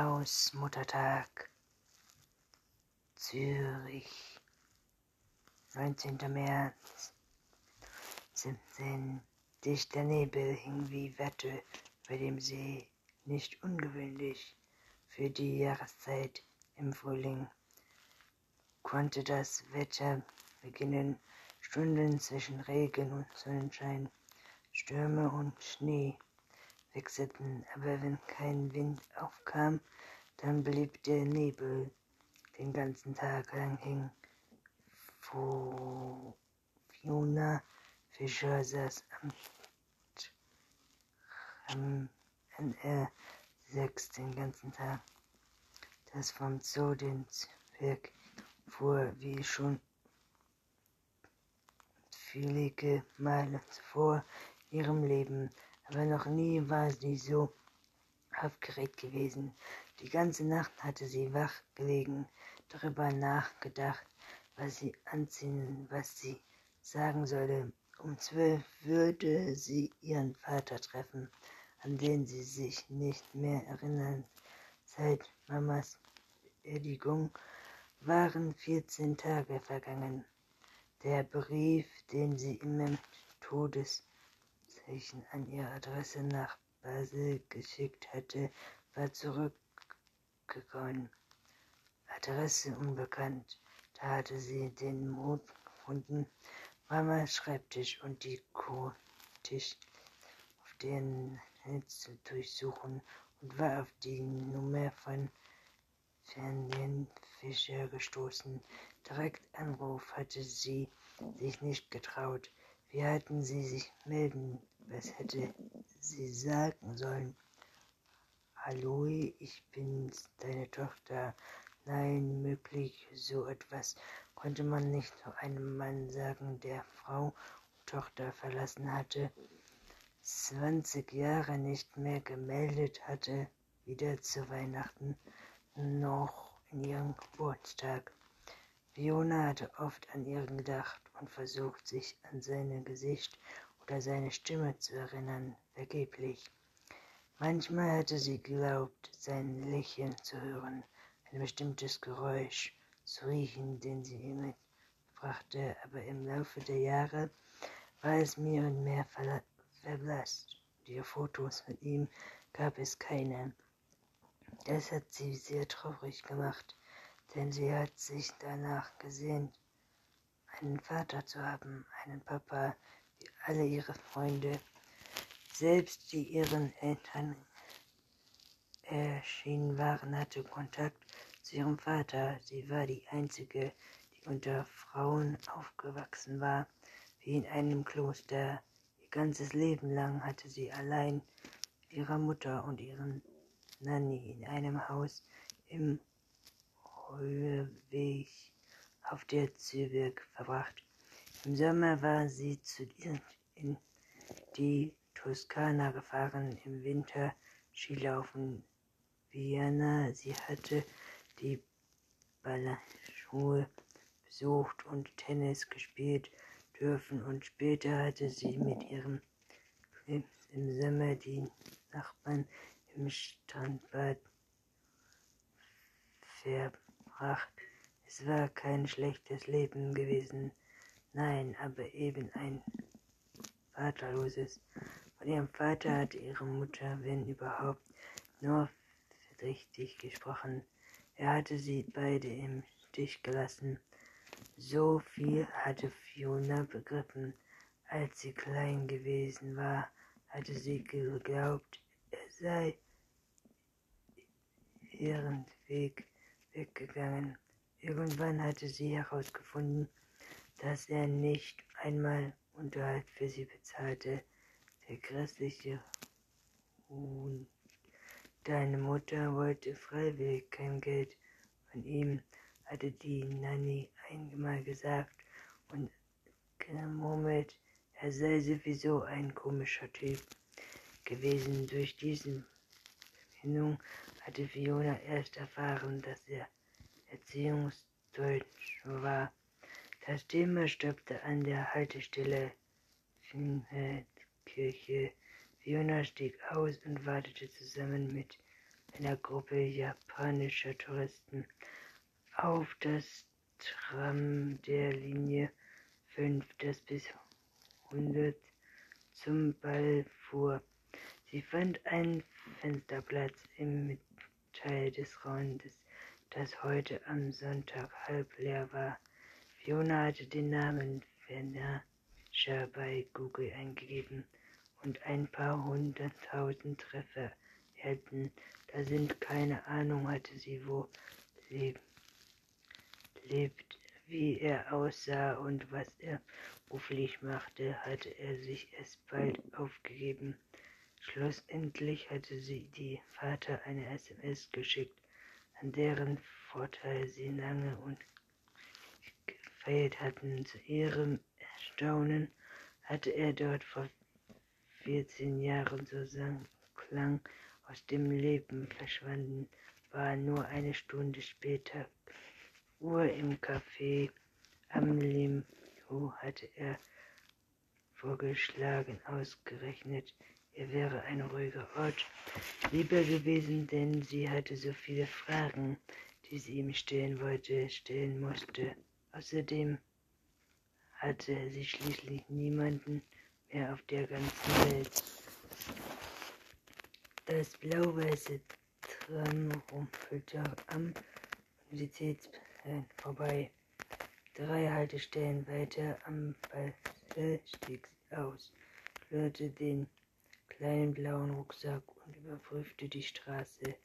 Haus, Muttertag, Zürich, 19. März, 17. Dichter Nebel hing wie Wette bei dem See, nicht ungewöhnlich für die Jahreszeit im Frühling. Konnte das Wetter beginnen, Stunden zwischen Regen und Sonnenschein, Stürme und Schnee wechselten, aber wenn kein Wind aufkam, dann blieb der Nebel den ganzen Tag lang hängen. Fiona Fischer saß am, am NR 6 den ganzen Tag. Das vom Zoo den Zwerg fuhr, wie schon viele Male zuvor in ihrem Leben aber noch nie war sie so aufgeregt gewesen. Die ganze Nacht hatte sie wach gelegen, darüber nachgedacht, was sie anziehen, was sie sagen solle. Um zwölf würde sie ihren Vater treffen, an den sie sich nicht mehr erinnern. Seit Mamas Beerdigung waren vierzehn Tage vergangen. Der Brief, den sie immer Todes Zeichen an ihre Adresse nach Basel geschickt hatte, war zurückgekommen. Adresse unbekannt. Da hatte sie den Mut gefunden, Mamas Schreibtisch und die Tisch auf den Netz zu durchsuchen und war auf die Nummer von Ferdinand Fischer gestoßen. Direkt Anruf hatte sie sich nicht getraut. Wie hatten sie sich melden was hätte sie sagen sollen? Hallo, ich bin's, deine Tochter. Nein, möglich, so etwas konnte man nicht zu einem Mann sagen, der Frau und Tochter verlassen hatte, zwanzig Jahre nicht mehr gemeldet hatte, weder zu Weihnachten noch in ihrem Geburtstag. Fiona hatte oft an ihren gedacht und versucht, sich an sein Gesicht oder seine Stimme zu erinnern, vergeblich. Manchmal hatte sie geglaubt, sein Lächeln zu hören, ein bestimmtes Geräusch zu riechen, den sie ihm mitbrachte, aber im Laufe der Jahre war es mehr und mehr verblasst. Ihre Fotos mit ihm gab es keine. Das hat sie sehr traurig gemacht, denn sie hat sich danach gesehnt, einen Vater zu haben, einen Papa, alle ihre Freunde, selbst die ihren Eltern erschienen waren, hatte Kontakt zu ihrem Vater. Sie war die einzige, die unter Frauen aufgewachsen war, wie in einem Kloster. Ihr ganzes Leben lang hatte sie allein mit ihrer Mutter und ihren Nanny in einem Haus im Höheweg auf der Zürich verbracht. Im Sommer war sie zu in die Toskana gefahren, im Winter Skilaufen. Vienna, sie hatte die Ballschuhe besucht und Tennis gespielt dürfen und später hatte sie mit ihrem im Sommer die Nachbarn im Strandbad verbracht. Es war kein schlechtes Leben gewesen. Nein, aber eben ein vaterloses. Von ihrem Vater hatte ihre Mutter, wenn überhaupt, nur richtig gesprochen. Er hatte sie beide im Stich gelassen. So viel hatte Fiona begriffen. Als sie klein gewesen war, hatte sie geglaubt, er sei ihren Weg weggegangen. Irgendwann hatte sie herausgefunden, dass er nicht einmal Unterhalt für sie bezahlte. Der grässliche Huhn. Deine Mutter wollte freiwillig kein Geld von ihm, hatte die Nanny einmal gesagt und gemurmelt, er sei sowieso ein komischer Typ gewesen. Durch diese Verbindung hatte Fiona erst erfahren, dass er Erziehungsdeutsch war. Das Thema stoppte an der Haltestelle Finhetkirche. Fiona stieg aus und wartete zusammen mit einer Gruppe japanischer Touristen auf das Tram der Linie 5, das bis 100 zum Ball fuhr. Sie fand einen Fensterplatz im Mittelteil des Raums, das heute am Sonntag halb leer war. Fiona hatte den Namen Fernascher bei Google eingegeben und ein paar hunderttausend Treffer erhalten. Da sind keine Ahnung, hatte sie, wo lebt, lebt, wie er aussah und was er beruflich machte, hatte er sich erst bald aufgegeben. Schlussendlich hatte sie die Vater eine SMS geschickt, an deren Vorteil sie lange und gefeilt hatten. Zu ihrem Erstaunen hatte er dort vor 14 Jahren so sang, klang aus dem Leben verschwanden, war nur eine Stunde später Uhr im Café am Limbo hatte er vorgeschlagen, ausgerechnet, er wäre ein ruhiger Ort lieber gewesen, denn sie hatte so viele Fragen, die sie ihm stellen wollte, stellen musste. Außerdem hatte sie schließlich niemanden mehr auf der ganzen Welt. Das blau-weiße Tram rumpelte am Universitätsplan vorbei. Drei Haltestellen weiter am sie aus, schlürte den kleinen blauen Rucksack und überprüfte die Straße.